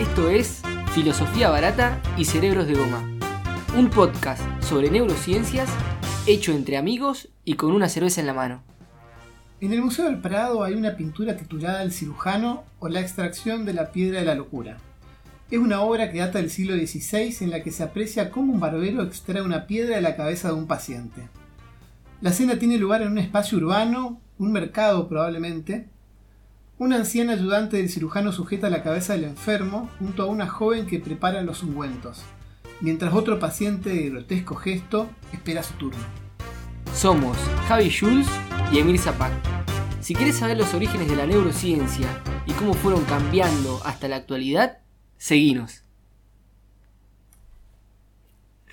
Esto es Filosofía Barata y Cerebros de Goma, un podcast sobre neurociencias hecho entre amigos y con una cerveza en la mano. En el Museo del Prado hay una pintura titulada El cirujano o la extracción de la piedra de la locura. Es una obra que data del siglo XVI en la que se aprecia cómo un barbero extrae una piedra de la cabeza de un paciente. La escena tiene lugar en un espacio urbano, un mercado probablemente. Un anciano ayudante del cirujano sujeta la cabeza del enfermo junto a una joven que prepara los ungüentos, mientras otro paciente de grotesco gesto espera su turno. Somos Javi Schulz y Emir Zapac. Si quieres saber los orígenes de la neurociencia y cómo fueron cambiando hasta la actualidad, seguinos.